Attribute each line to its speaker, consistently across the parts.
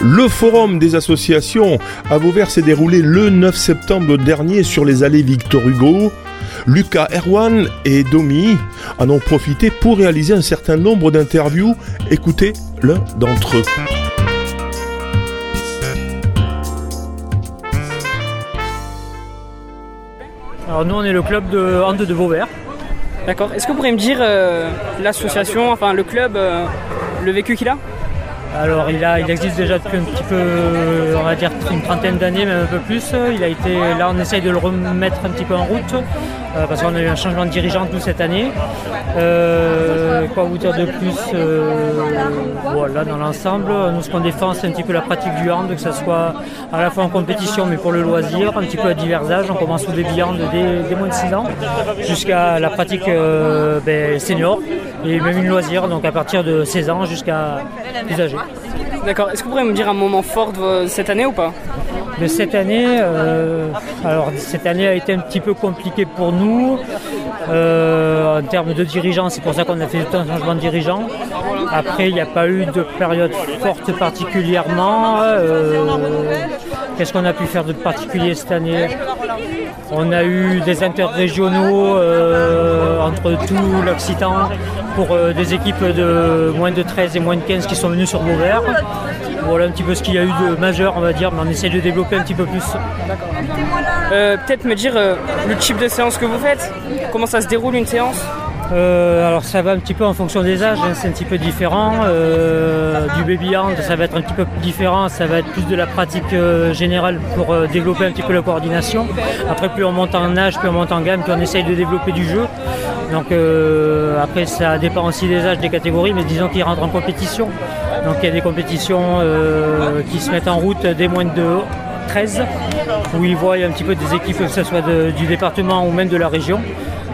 Speaker 1: Le forum des associations à Vauvert s'est déroulé le 9 septembre dernier sur les allées Victor Hugo. Lucas Erwan et Domi en ont profité pour réaliser un certain nombre d'interviews. Écoutez l'un d'entre eux.
Speaker 2: Alors nous on est le club de hand de Vauvert.
Speaker 3: D'accord. Est-ce que vous pourriez me dire euh, l'association, enfin le club, euh, le vécu qu'il a?
Speaker 2: Alors il, existe déjà depuis un petit peu, on va dire une trentaine d'années, même un peu plus. Il a été, là on essaye de le remettre un petit peu en route euh, parce qu'on a eu un changement de dirigeant tout cette année. Euh, quoi vous dire de plus euh, Voilà dans l'ensemble, nous ce qu'on défend c'est un petit peu la pratique du hand, que ce soit à la fois en compétition mais pour le loisir, un petit peu à divers âges. On commence au baby hand dès, moins de 6 ans jusqu'à la pratique ben, senior et même une loisir, donc à partir de 16 ans jusqu'à plus âgé.
Speaker 3: D'accord. Est-ce que vous pourriez me dire un moment fort de cette année ou pas?
Speaker 2: De cette année, euh, alors cette année a été un petit peu compliquée pour nous. Euh, en termes de dirigeants, c'est pour ça qu'on a fait un changement de dirigeant. Après, il n'y a pas eu de période forte particulièrement. Euh, qu'est-ce qu'on a pu faire de particulier cette année? On a eu des interrégionaux entre tout l'Occitan pour des équipes de moins de 13 et moins de 15 qui sont venus sur Beauvert. Voilà un petit peu ce qu'il y a eu de majeur, on va dire, mais on essaie de développer un petit peu plus.
Speaker 3: Euh, peut-être me dire euh, le type de séance que vous faites Comment ça se déroule une séance
Speaker 2: euh, alors ça va un petit peu en fonction des âges, hein, c'est un petit peu différent. du baby hand, ça va être un petit peu différent, ça va être plus de la pratique générale pour développer un petit peu la coordination. Après plus on monte en âge, plus on monte en gamme, plus on essaye de développer du jeu. Donc après ça dépend aussi des âges, des catégories, mais disons qu'ils rentrent en compétition. Donc il y a des compétitions euh, qui se mettent en route dès moins de 13, où ils voient un petit peu des équipes, que ce soit du département ou même de la région.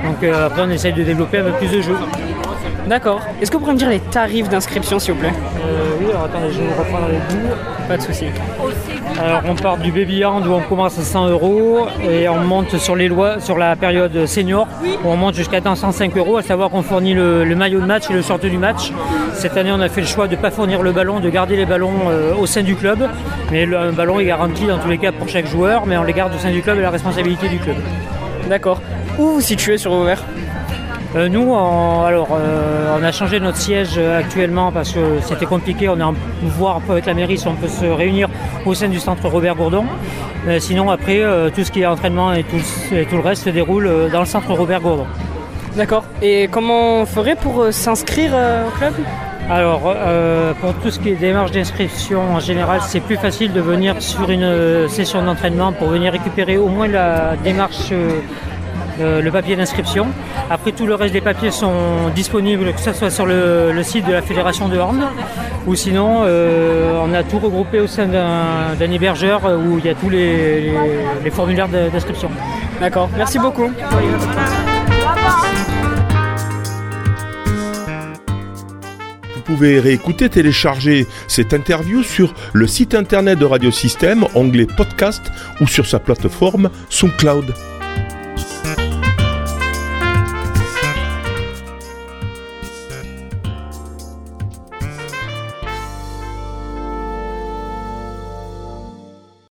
Speaker 2: Donc euh, après on essaye de développer un peu plus de jeux.
Speaker 3: D'accord. Est-ce que vous pourriez me dire les tarifs d'inscription s'il vous plaît?
Speaker 2: Euh, Oui, alors attendez, je vais reprendre avec vous.
Speaker 3: Pas de souci.
Speaker 2: Alors on part du baby hand où on commence à 100 euros et on monte sur les lois sur la période senior où on monte jusqu'à 105 euros, à savoir qu'on fournit le, maillot de match et le short du match. Cette année on a fait le choix de ne pas fournir le ballon, de garder les ballons euh, au sein du club. Mais le ballon est garanti dans tous les cas pour chaque joueur, mais on les garde au sein du club et la responsabilité du club.
Speaker 3: D'accord. Où vous situez sur Vauvert?
Speaker 2: Euh, nous, alors, euh, on a changé notre siège actuellement parce que c'était compliqué. On est en voir avec la mairie si on peut se réunir au sein du centre Robert Gourdon. sinon, après, euh, tout ce qui est entraînement et tout, le reste se déroule dans le centre Robert Gourdon.
Speaker 3: D'accord. Et comment on ferait pour s'inscrire au club?
Speaker 2: Alors, pour tout ce qui est démarche d'inscription, en général, c'est plus facile de venir sur une session d'entraînement pour venir récupérer au moins la démarche le, papier d'inscription. Après, tout le reste des papiers sont disponibles, que ce soit sur le, site de la Fédération de Horn, ou sinon, euh, on a tout regroupé au sein d'un hébergeur où il y a tous les, formulaires d'inscription.
Speaker 3: D'accord, merci beaucoup.
Speaker 1: Vous pouvez réécouter, télécharger cette interview sur le site internet de Radiosystème, onglet podcast ou sur sa plateforme SoundCloud.